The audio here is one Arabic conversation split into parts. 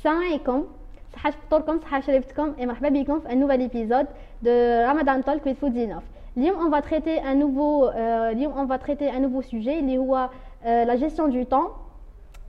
السلام عليكم صحة فطوركم صحة شربتكم et مرحبا بكم في un nouvel épisode de Ramadan Talk with Foodzinov اليوم on va traiter un nouveau euh, اليوم on va traiter un nouveau sujet اللي هو euh, la gestion du temps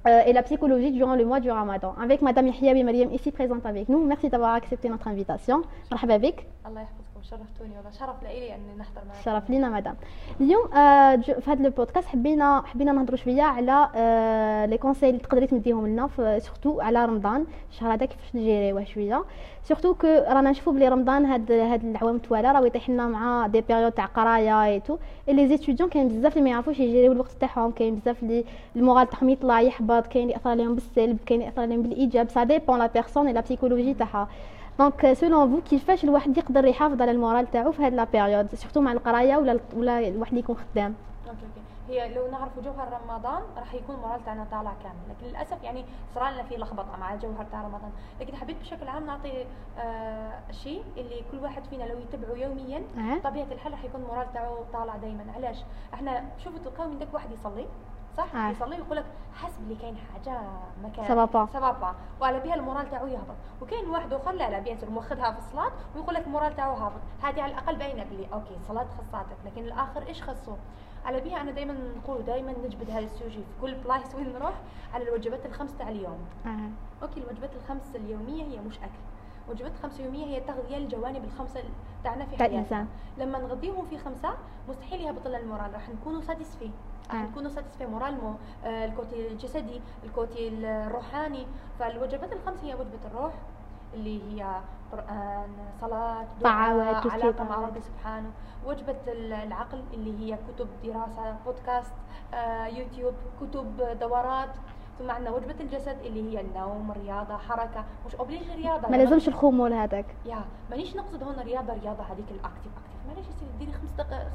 euh, et la psychologie durant le mois du Ramadan avec madame Yahya Mariam ici présente avec nous merci d'avoir accepté notre invitation مرحبا بك الله شرفتوني والله شرف لإلي اني نحضر معك شرف لينا مدام. اليوم آه في هذا البودكاست حبينا حبينا نهضروا شوية على آه لي كونساي اللي تقدري تمديهم لنا surtout على رمضان. الشهر هذا كيفاش نجيريوه شوية. surtout que رانا نشوفوا بلي رمضان هاد هاد العوام توالى راه يطيح لنا مع des périodes تاع قراية et tous les étudiants كاين بزاف اللي ما يعرفوش يجيريو الوقت تاعهم كاين بزاف اللي ال moral تاعهم يطلع يحبط كاين اللي يأثر عليهم بالسلب كاين اللي يأثر عليهم بالإيجاب. ça dépend la personne la psychologie تاعها. donc selon vous كيفاش الواحد يقدر يحافظ على ال moral تاعو في هاد la période surtout مع القرايه ولا ولا الواحد يكون خدام هي لو نعرفوا جوهر رمضان راح يكون ال moral تاعنا طالع كامل. لكن للأسف يعني صار لنا في لخبطة مع الجوهر تاع رمضان. لكن حبيت بشكل عام نعطي آه شيء اللي كل واحد فينا لو يتبعه يوميا أه. طبيعة الحال راح يكون ال moral تاعو طالع دائما علاش؟ إحنا شوفوا تلقاو من داك واحد يصلي. صح؟ آه. يصلي ويقول لك حسب اللي كاين حاجة مكان سبابا. سبابا. وعلى بها ال moral تاعو يهبط. وكاين واحد آخر لا لا bien sûr في الصلاة ويقول لك ال moral تاعو هابط. هذه على الأقل باينة بلي okay الصلاة خصاتك لكن الآخر إيش خصو على بها أنا دائما نقول دائما نجبد هذا ال sujet في كل بلايص وين نروح على الوجبات الخمس تاع اليوم. أه. okay الوجبات الخمس اليومية هي مش أكل. وجبات خمس يومية هي تغذية الجوانب الخمسة تاعنا في حياتنا. لما نغذيهم في خمسة مستحيل يهبط لنا ال moral راح نكونوا satisfaits نكونوا satisfaits moralement آه ال côté الجسدي ال côté الروحاني. فالوجبات الخمس هي وجبة الروح اللي هي قرآن صلاة طاعة دعاء علاقة مع. ربي سبحانه. وجبة العقل اللي هي كتب دراسة بودكاست آه يوتيوب كتب دورات. ثم عندنا وجبة الجسد اللي هي النوم رياضة حركة. مش obligé رياضة ما يعني لازمش الخمول هذاك يا مانيش نقصد هنا رياضة رياضة هذيك ال active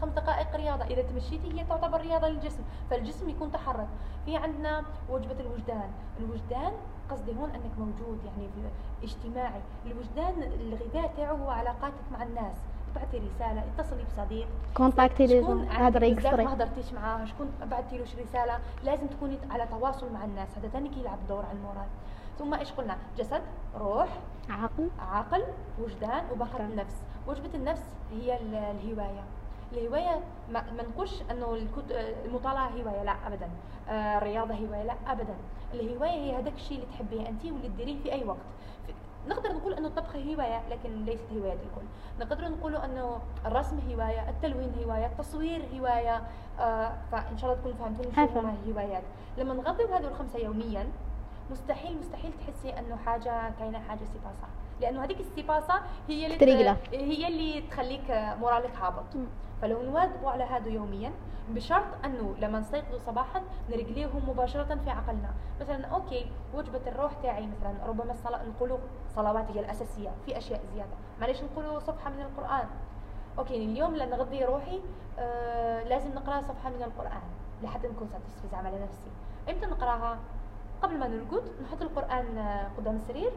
خمس دقائق رياضة. إذا تمشيتي هي تعتبر رياضة للجسم. فالجسم يكون تحرك. في عندنا وجبة الوجدان. الوجدان قصدي هون أنك موجود يعني في اجتماعي. الوجدان الغذاء تاعو هو علاقاتك مع الناس. تبعتي رسالة اتصلي بصديق. contacter عندك هذا ما هضرتيش معاه شكون بعتي لوش رسالة. لازم تكوني على تواصل مع الناس. هذا ثاني كيلعب دور على ال moral ثم إيش قلنا؟ جسد روح عقل. عقل وجدان وجدان. النفس. وجبة النفس هي ال- الهواية الهواية ما, نقولش إنه الكت... المطالعة هواية لا ابدا. آه الرياضة هواية لا ابدا. الهواية هي هذاك الشيء اللي تحبيه أنت واللي تديريه في أي وقت. نقدر نقول إنه الطبخ هواية لكن ليست هواية الكل. نقدر نقول إنه الرسم هواية التلوين هواية التصوير هواية. آه فإن شاء الله تكونوا فهمتوني عارفة. هما الهوايات. لما نغذي هذول الخمسة يوميا مستحيل مستحيل تحسي إنه حاجة كاينة حاجة سيباسه لأنه هذيك السيباسه هي اللي. هي اللي تخليك مورالك هابط. فلو نواظبوا على هذا يوميا بشرط أنه لما نستيقظوا صباحا نرجليهم مباشرة في عقلنا. مثلا okay وجبة الروح تاعي مثلا ربما الصلاة نقولوا صلوات هي الأساسية في أشياء زيادة. معليش نقولوا صفحة من القرآن. okay اليوم لما نغذي روحي آه لازم نقرا صفحة من القرآن لحتى نكون satisfaite زعما على نفسي. إمتى نقرأها؟ قبل ما نرقد نحط القرآن آه، قدام السرير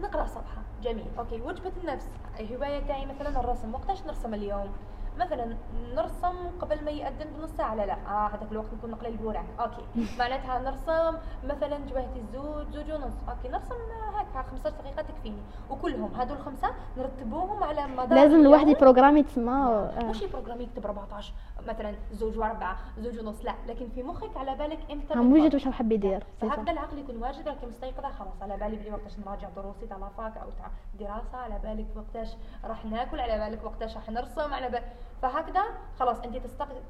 نقرأ صفحة. جميل. okay وجبة النفس. الهوايه تاعي مثلا الرسم. وقتاش نرسم اليوم؟ مثلا نرسم قبل ما يأذن بنص ساعة. لا لا آه هذاك الوقت نكون نقرا البورع أوكي. معناتها نرسم مثلا جواهتي الزوج زوج ونص. أوكي نرسم هكا 15 دقيقة تكفيني. وكلهم هادو الخمسة نرتبوهم على مدار لازم الواحد. يبروغرامي تسمى. مش programme يكتب 14 مثلا زوج واربعة زوج ونص لا لكن في مخك على بالك إمتى بالضبط. وجد واش حاب يدير فهكذا. العقل يكون واجد راكي مستيقظة خلاص على بالي بلي وقتاش نراجع دروسي تاع la fac أو تاع دراسة على بالك وقتاش راح ناكل على بالك وقتاش راح نرسم على بالك فهكذا خلاص أنت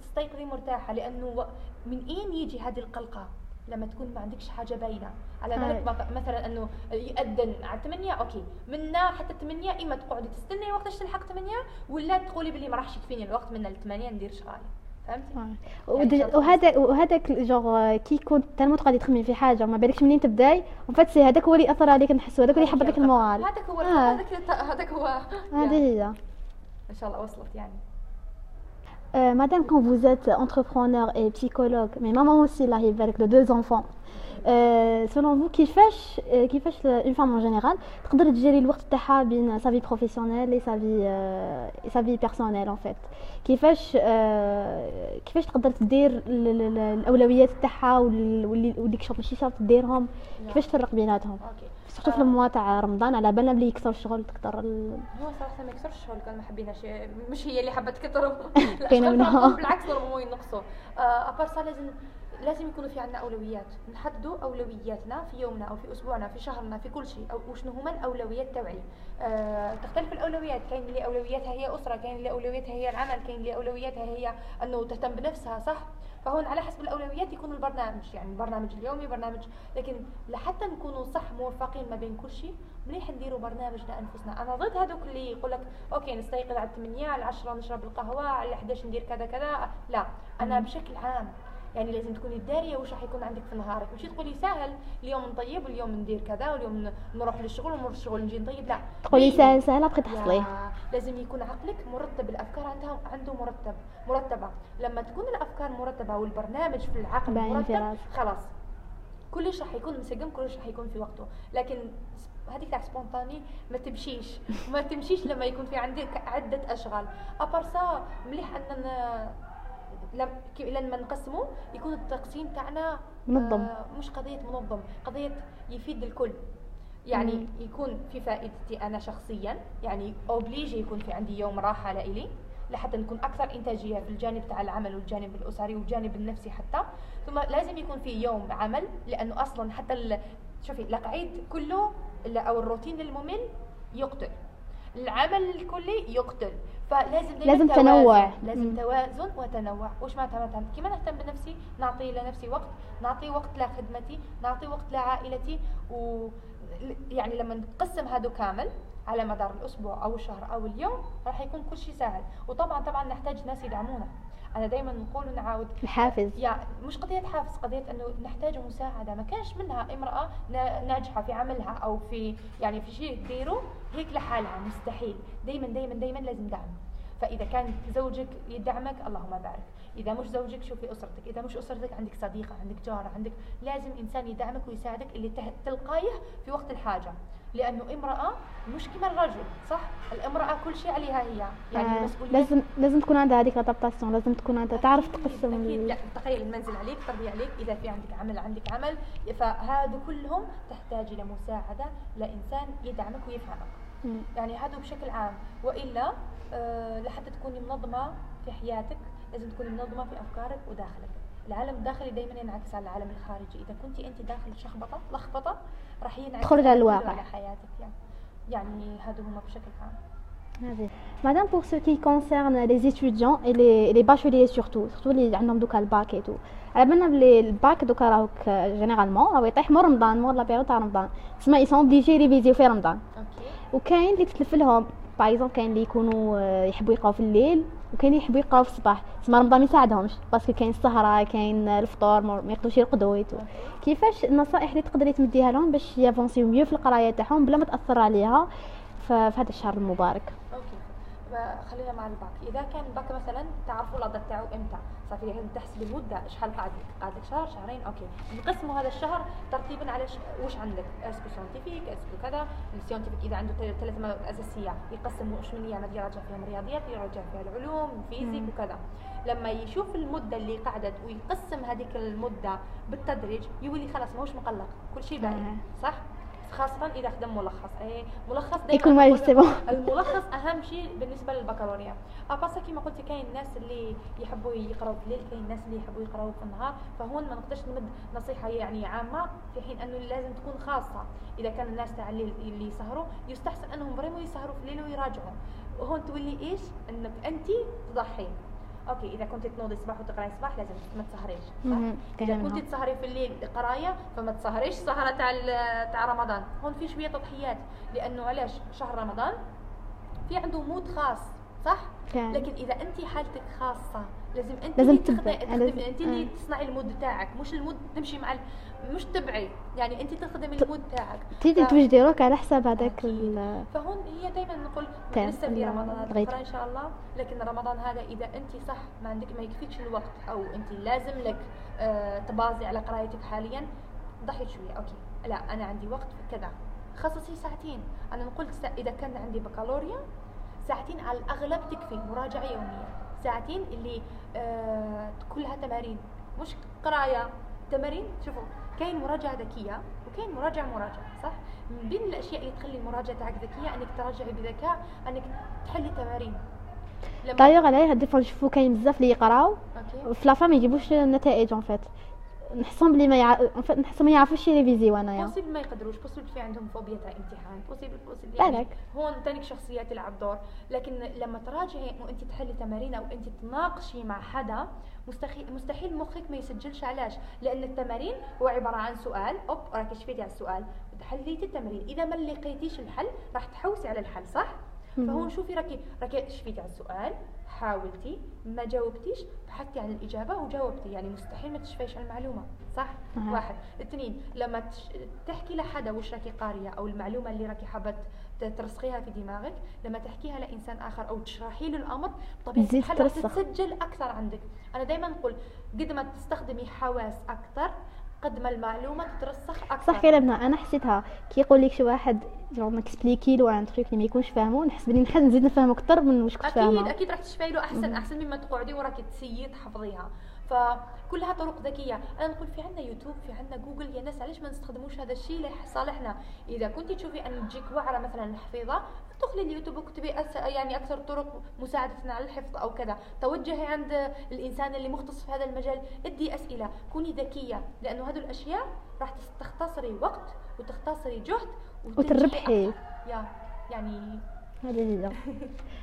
تستيقظي مرتاحة لأنه من أين يجي هذه القلقة لما تكون ما عندكش حاجة باينة. على بالك مثلا إنه يأذن على 8 أوكي. منا حتى 8 إما تقعدي تستني وقتاش تلحق 8 ولا تقولي بلي ما راحش يكفيني الوقت من ال 8 ندير شغالي فهمتي؟ يعني وهذا وهذاك jour كي يكون تالمو تقعدي تخممي في حاجة ما بالكش منين تبداي؟ وفات هذاك هو اللي ياثر عليك نحسو هذاك اللي يحبط لك ال moral هذاك هو. هذاك هذاك هو هذه هي. ان شاء الله وصلت يعني. Euh, madame, quand vous êtes entrepreneur et psychologue, mais maman aussi, là, il avec de deux enfants, selon vous كيفاش آه، كيفاش une femme en général تقدر تجيري الوقت تاعها بين sa vie professionnelle et sa vie sa vie personnelle en fait كيفاش آه، كيفاش تقدر تدير الاولويات تاعها واللي كشوط ماشي شرط ديرهم كيفاش تفرق بيناتهم surtout في ال mois تاع رمضان على بالنا بلي يكثر الشغل تكثر ال... هو صراحة ما يكثرش الشغل كان ما حبيناش مش هي اللي حابه تكثر كاينة بالعكس ضربوا ينقصوا. à part لازم لازم يكونوا في عندنا أولويات. نحددوا أولوياتنا في يومنا أو في أسبوعنا في شهرنا في كل شيء أو وشنو هما الأولويات تاعي أه تختلف الأولويات. كاين اللي أولوياتها هي أسرة كاين اللي أولوياتها هي العمل كاين اللي أولوياتها هي أنه تهتم بنفسها صح؟ فهون على حسب الأولويات يكون البرنامج يعني البرنامج اليومي برنامج لكن لحتى نكونوا صح موفقين ما بين كل شيء مليح نديروا برنامج لأنفسنا. أنا ضد هذوك اللي يقول لك أوكي نستيقظ على 8 على 10 نشرب القهوة على 11 ندير كذا كذا. لا أنا بشكل عام يعني لازم تكوني دارية واش راح يكون عندك في نهارك. ماشي تقولي سهل اليوم نطيب واليوم ندير كذا واليوم نروح للشغل ونروح للشغل نجي نطيب لا. تقولي سهل سهل ابغي تحصليه لازم يكون عقلك مرتب الأفكار عندها عنده مرتب مرتبة. لما تكون الأفكار مرتبة والبرنامج في العقل مرتب خلاص. كلش راح يكون مسقم كلش راح يكون في وقته. لكن هذيك تاع سبونتاني ما تمشيش. ما تمشيش لما يكون في عندك عدة أشغال. ابارسا مليح أننا لما نقسمه يكون التقسيم تاعنا منظم. آه مش قضية منظم قضية يفيد الكل. يعني. يكون في فائدتي أنا شخصيا يعني اوبليجي يكون في عندي يوم راحة لإلي لحتى نكون أكثر إنتاجية في الجانب تاع العمل والجانب الأسري والجانب النفسي حتى. ثم لازم يكون في يوم عمل لأنه أصلا حتى شوفي القعيد كله أو الروتين الممل يقتل. العمل الكلي يقتل. فلازم لازم تنوع. لازم. توازن وتنوع. وش معناتها؟ مثلا كيما نهتم بنفسي نعطي لنفسي وقت نعطي وقت لخدمتي نعطي وقت لعائلتي و يعني لما نقسم هذا كامل على مدار الأسبوع أو الشهر أو اليوم راح يكون كل شيء سهل. وطبعا طبعا نحتاج ناس يدعمونا. أنا دائما نقول ونعاود. الحافز. يعني مش قضية حافز قضية إنه نحتاج مساعدة. ما كانش منها امرأة ناجحة في عملها أو في يعني في شيء تديره هيك لحالها مستحيل. دائما دائما دائما لازم دعم. فإذا كان زوجك يدعمك اللهم بارك. إذا مش زوجك شوفي أسرتك. إذا مش أسرتك عندك صديقة عندك جارة عندك لازم إنسان يدعمك ويساعدك اللي تلقايه في وقت الحاجة. لأنه امرأة مش كما الرجل صح؟ الامرأة كل شيء عليها هي. يعني آه لازم لازم تكون عندها هذيك الادابتاسيون لازم تكون عندها تعرف تقسم أكيد. لا تخيل المنزل عليك تربي عليك. إذا في عندك عمل عندك عمل. فهذا كلهم تحتاج إلى مساعدة لإنسان يدعمك ويفهمك. يعني هذا بشكل عام. وإلا أه لحتى تكوني منظمة في حياتك لازم تكوني منظمة في أفكارك وداخلك. العالم الداخلي دائما ينعكس على العالم الخارجي. إذا كنت انت داخل شخبطة لخبطة راح ينعكس تخرج على الواقع. على حياتك. يعني يعني هذا هما بشكل عام. Madame, pour ce qui concerne les étudiants et les, les bacheliers surtout, surtout اللي عندهم دوكا ال bac et tout على بالنا بلي الباك دوكا راهو généralement راهو يطيح مور رمضان مور la période تاع رمضان تسمى ils sont obligés ريفيزيو في رمضان وكاين اللي تتلف لهم par exemple كاين اللي يكونوا يحبوا يقراو في الليل وكاين يحبوا يقراو في الصباح. تسمى رمضان ما يساعدهمش parce que كاين السهرة كاين الفطور ما يقدروش يرقدوا كيفاش النصائح اللي تقدري تمديها لهم باش يافونسيو mieux في القراية تاعهم بلا ما تأثر عليها في هذا الشهر المبارك؟ خلينا مع الباك. إذا كان الباك مثلا تعرفوا العدد تاعو إمتى؟ صافي لازم تحسب المدة شحال قاعد قاعد شهر شهرين؟ أوكي. نقسموا هذا الشهر ترتيبا على وش عندك؟ est-ce que scientifique est-ce que كذا. ال scientifique إذا عنده ثلاث مواد أساسية يقسم وش من أيام يراجع فيهم الرياضيات يراجع فيها العلوم الفيزيك وكذا. لما يشوف المدة اللي قعدت ويقسم هذيك المدة بالتدريج يولي خلاص ماهوش مقلق كل شيء باين صح؟ خاصة إذا خدم ملخص. أي ملخص يكون الملخص أهم شيء بالنسبة للبكالوريا. أباسا كيما قلت كاين الناس اللي يحبوا يقراوا في الليل كاين الناس اللي يحبوا يقراوا في النهار. فهون ما نقدرش نمد نصيحة يعني عامة في حين أنه لازم تكون خاصة. إذا كان الناس تاع الليل اللي يسهروا يستحسن أنهم primo يسهروا في الليل ويراجعوا. هون تولي إيش؟ أنك أنت تضحي. أوكي إذا كنت تنوضي الصباح وتقراي الصباح لازم ما تسهريش إذا كنت تسهري في الليل قراية فما تسهريش سهرة تاع تاع رمضان. هون في شوية تضحيات لأنه علاش؟ شهر رمضان في عنده mode خاص صح؟ كان. لكن إذا انت حالتك خاصة لازم أنت لازم تخدمي أنت اللي آه. تصنعي ال mode تاعك مش ال mode تمشي مع مش تبعي. يعني أنت تخدمي ال mode تاعك تيجي ف... توجدي روك على حساب هذاك فهون هي دائما نقول لسه في رمضان بكره إن شاء الله. لكن رمضان هذا إذا أنت صح ما عندك ما يكفيكش الوقت أو أنت لازم لك آه تبازي على قرايتك حاليا ضحيت شوية. أوكي. لا أنا عندي وقت كذا. خصصي ساعتين. أنا سا... إذا كان عندي بكالوريا ساعتين على الأغلب تكفي مراجعة يومية. ساعتين اللي آه كلها تمارين. مش قراية تمارين؟ شوفوا كاين مراجعة ذكية وكاين مراجعة مراجعة صح؟ من بين الأشياء اللي تخلي المراجعة تاعك ذكية أنك تراجعي بذكاء أنك تحلي تمارين. دايوغ عليه هاد fois نشوفو كاين بزاف اللي يقراو في la fac ما يجيبوش النتائج en fait نحسهم بلي ما يع... en fait نحسهم ما يعرفوش يريفيزيو أنايا. possible ما يقدروش possible في عندهم phobie تاع امتحان possible possible بالك. هون تانيك شخصية تلعب دور. لكن لما تراجعي وانت تحلي تمارين أو أنت تناقشي مع حدا مستحيل مستحيل مخك ما يسجلش علاش لأن التمارين هو عبارة عن سؤال أوب راكي شفيتي على السؤال. حليتي التمرين. إذا ما لقيتيش الحل راح تحوسي على الحل صح. فهون شوفي راكي راكي شفيتي على السؤال حاولتي ما جاوبتيش بحثتي عن الإجابة وجاوبتي يعني مستحيل ما تشفيش على المعلومة صح أها. واحد اثنين لما تش... تحكي لحدا وش راكي قارية أو المعلومة اللي راكي حابة ترسخيها في دماغك لما تحكيها لإنسان آخر أو تشرحي له الأمر طبيعه تزيد الحال. تتسجل أكثر عندك أنا دائما نقول قد ما تستخدمي حواس أكثر قد ما المعلومة تترسخ أكثر. صح كلامنا أنا حسيتها. كي يقول لك شي واحد جون نكسبليكي له عن تخيك اللي ما يكونش فاهمو نحس بلي نحن نزيد نفهمو أكثر من واش كنت أكيد فاهمة. أكيد راح تشفي له احسن. أحسن مما تقعدي وراكي تسيي تحفظيها فكلها طرق ذكية. أنا نقول في عندنا يوتيوب في عندنا جوجل يا ناس علاش ما نستخدموش هذا الشيء لصالحنا إذا كنت تشوفي أن تجيك وعرة مثلا الحفيظه تدخلي اليوتيوب وكتبي أس... يعني أكثر طرق مساعده على الحفظ أو كذا. توجهي عند الإنسان اللي مختص في هذا المجال ادي أسئلة. كوني ذكية لأنه هذه الأشياء راح تختصري وقت وتختصري جهد وتربحي. يا يعني هذه هي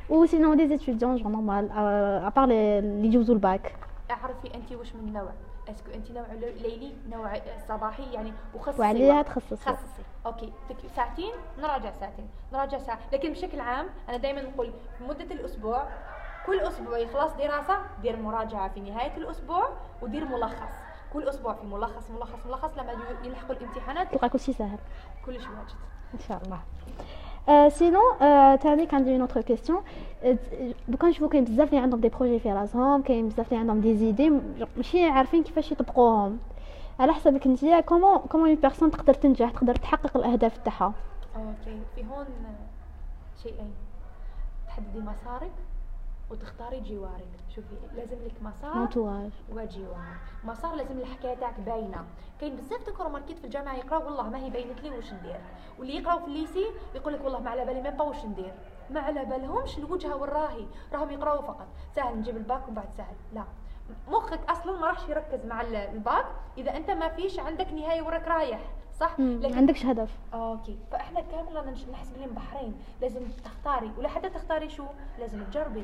و sinon des étudiants genre normal à part اللي يجوزوا الباك أعرفي انت وش من نوع. est-ce que أنت نوع ليلي نوع صباحي يعني وخصصي وعليها. تخصصي. خصصي. أوكي. ساعتين نراجع ساعتين. نراجع ساعة. لكن بشكل عام أنا دائما نقول مدة الأسبوع كل أسبوع يخلص دراسة دير مراجعة في نهاية الأسبوع ودير ملخص. كل أسبوع في ملخص ملخص ملخص لما يلحقوا الامتحانات. تلقى كلشي ساهل كلش واجد. إن شاء الله. sinon آه تاني كان عندي une autre question donc نشوفو كاين بزاف اللي عندهم des projets في راسهم كاين بزاف اللي عندهم des idées ماشي عارفين كيفاش يطبقوهم على حسبك انت comment comment une personne تقدر تنجح تقدر تحقق الاهداف تاعها OK في هون شيئين تحددي مسارك وتختاري جوارك. شوفي لازم لك مسار entourage وجوار. مسار لازم الحكاية تاعك باينة. كاين بزاف تكون ماركيت في الجامعة يقراو والله ما هي باينت لي واش ندير. واللي يقراو في ال lycée يقول لك والله ما على بالي ما واش ندير. ما على بالهمش الوجهة والراهي. راهم يقراو فقط. سهل نجيب الباك ومن بعد سهل. لا. مخك أصلا ما راحش يركز مع ال- الباك. إذا أنت ما فيش عندك نهاية وراك رايح. صح؟ ما عندكش هدف. OK. فإحنا كامل رانا نش- نحسب لهم بحرين. لازم تختاري. ولا حتى تختاري شو؟ لازم تجربي.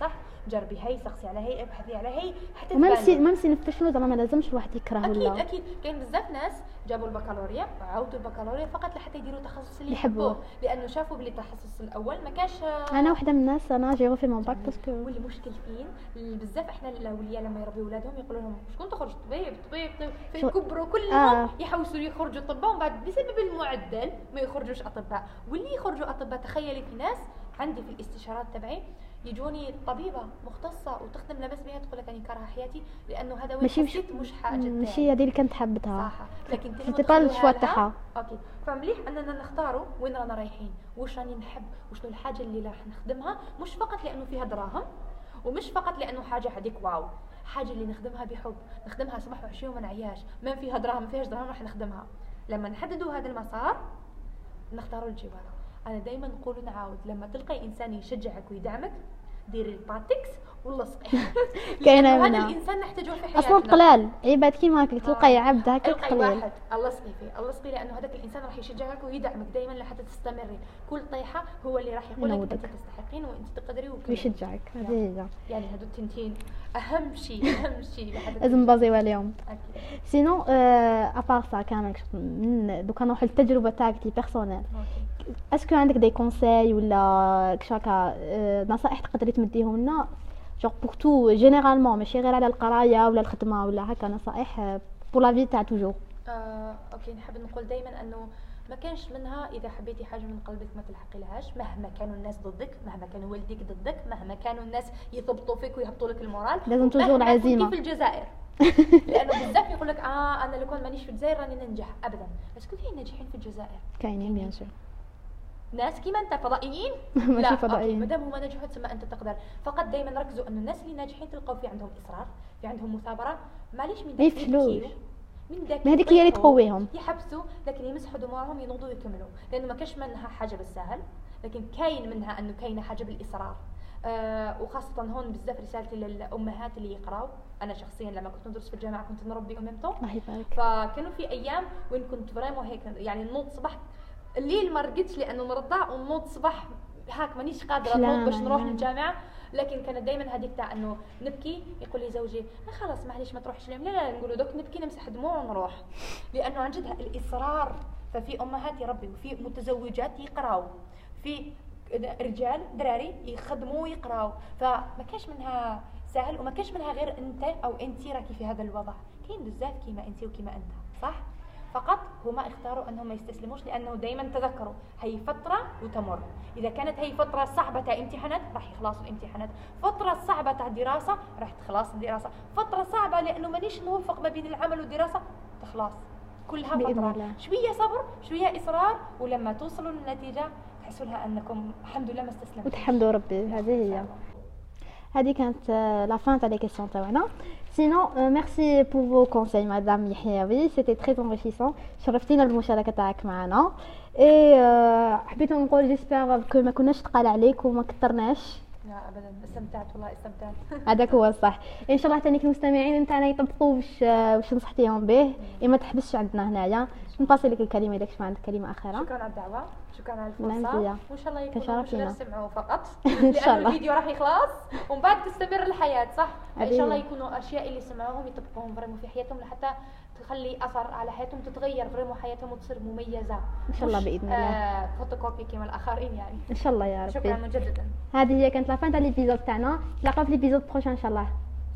صح؟ جربي هي سقسي على هي ابحثي على هي حتى و même تباني. si même si نفشلوا زعما ما لازمش الواحد يكره أكيد ولا أكيد. كاين بزاف ناس جابوا البكالوريا وعاودوا البكالوريا فقط لحتى يديروا التخصص اللي يحبوه. لأنه شافوا بلي التخصص الأول ما كانش أنا واحدة من الناس أنا j'ai re fait mon bac parce que. والمشكل فين؟ بزاف إحنا الأولياء لما يربيو ولادهم يقولوا لهم شكون تخرج طبيب؟ طبيب طبيب. فيكبروا كلهم آه. يحوسوا يخرجوا أطباء ومن بعد بسبب المعدل ما يخرجوش أطباء. واللي يخرجوا أطباء تخيلي في ناس عندي في الاستشارات تبعي يجوني طبيبة مختصة وتخدم لمس بها تقول لك اني كارهه حياتي لأنه هذا وين ماشي حسيت مش حاجة. ماشي هذه اللي كنت حابتها صح. لكن ال choix لها- تاعها OK. فمليح أننا نختاروا وين رانا رايحين واش راني نحب وشنو الحاجة اللي راح نخدمها مش فقط لأنه فيها دراهم ومش فقط لأنه حاجة هذيك واو. حاجة اللي نخدمها بحب نخدمها صباح وعشية وما نعياش ما فيها دراهم ما فيهاش دراهم راح نخدمها. لما نحددوا هذا المسار نختاروا الجوار أنا دائما نقول ونعاود لما تلقي إنسان يشجعك ويدعمك ديري الباتكس واللصقي كاينة لأنه هذا. الإنسان نحتاجوه في حياتنا. أصلا قلال عباد كيما هكاك تلقاي آه. عبد هكاك قليل. واحد. اللصقي فيه اللصقي لأنه هذاك الإنسان راح يشجعك ويدعمك. دائما لحتى تستمري كل طيحة هو اللي راح يقول لك. انت تستحقين وأنت تقدري وكذا. ويشجعك. هذه هي. يعني هذو التنتين. أهم شيء أهم شيء لازم نبازيو عليهم sinon à part ça كامل من donc نروحو للتجربة تاعك très personnelle est-ce que عندك des conseils ولا كشاكا نصائح تقدري تمديهم لنا genre pour tout généralement ماشي غير على القراية ولا الخدمة ولا هكا نصائح pour la vie تاع toujours آه، OK نحب نقول دائما إنه ما كانش منها إذا حبيتي حاجة من قلبك ما تلحقي لهاش مهما كانوا الناس ضدك مهما كان والديك ضدك مهما كانوا الناس يثبطوا فيك ويهبطوا لك ال moral لازم toujours. كنتي في الجزائر. لأنه بزاف يقول لك آه أنا لو كان مانيش في الجزائر راني ننجح ابدا. بس كل كاين ناجحين في الجزائر. كاينين بيان سور ناس كيما انت فضائيين؟ ماشي لا فضائيين. مادام هما نجحوا تسمى انت تقدر. فقط دائما ركزوا انه الناس اللي ناجحين تلقاو في عندهم إصرار في عندهم مثابره معليش من داك من داك ما هذيك هي اللي تقويهم. يحبسوا لكن يمسحوا دموعهم ينوضوا ويكملوا. لأنه ما كاش منها حاجة بالسهل لكن كاين منها أنه كاينة حاجة بالاصرار آه وخاصة هون بزاف رسالتي للأمهات اللي يقراو. أنا شخصيا لما كنت ندرس في الجامعة كنت نربي الله يبارك. فكانوا في أيام وين كنت vraiment هيك يعني نوض صباح الليل ما رقدتش لأنه نرضع ونوض صباح هاك مانيش قادرة نوض باش نروح. للجامعه لكن كانت دائما هذيك تاع إنه نبكي يقول لي زوجي لا خلاص معليش ما تروحش اليوم. لا لا نقولوا دوك نبكي نمسح دموع ونروح. لأنه عن جد الإصرار ففي أمهات يربوا في متزوجات يقراو. في رجال دراري يخدموا ويقراو. فما كاش منها سهل وما كاش منها غير أنت أو انت راكي في هذا الوضع. كاين بزاف كيما انت وكيما أنت صح؟ فقط هما اختاروا أنهم ما يستسلموش لأنه دائما تذكروا هي فترة وتمر. إذا كانت هي فترة صعبة تاع امتحانات راح يخلصوا الامتحانات. فترة صعبة تاع دراسة راح تخلص الدراسة. فترة صعبة لأنه مانيش نوفق ما بين العمل والدراسة تخلص. كلها فترة. الله. شوية صبر شوية إصرار ولما توصلوا للنتيجة تحسوا لها أنكم الحمد لله ما استسلمتوا وتحمدوا ربي. هذه هي. هذه كانت la fin تاع les questions تاعنا. sinon merci pour vos conseils madame يحيوي c'était très enrichissant شرفتينا بالمشاركه تاعك معنا اي حبيت نقول j'espère que ما كناش تقال عليك وما كثرناش لا ابدا. استمتعت والله استمتعت. هذاك هو الصح. إن شاء الله تانيك المستمعين نتاعنا يطبقوا واش واش نصحتيهم به؟ ما تحبسش عندنا هنايا. نباسي لك الكلمة إذا كش ما عندك كلمة أخيرة. شكرا على الدعوة. شكرا على زيا. وإن شاء الله يكونوا مش. سمعوا فقط. شاء الله. الفيديو راح يخلص ومن بعد تستمر الحياة صح؟ هذه شاء الله. يكونوا أشياء اللي سمعوهم يطبقوهم vraiment في حياتهم لحتى تخلي أثر على حياتهم تتغير vraiment حياتهم وتصير مميزة. إن شاء الله مش، بإذن الله. آه فوتوكوبي كما الآخرين يعني. إن شاء الله يا ربي. شكرا مجددا. هذه هي كانت la fin تاع l'épisode تاعنا. نتلاقاو في l'épisode prochain إن شاء الله.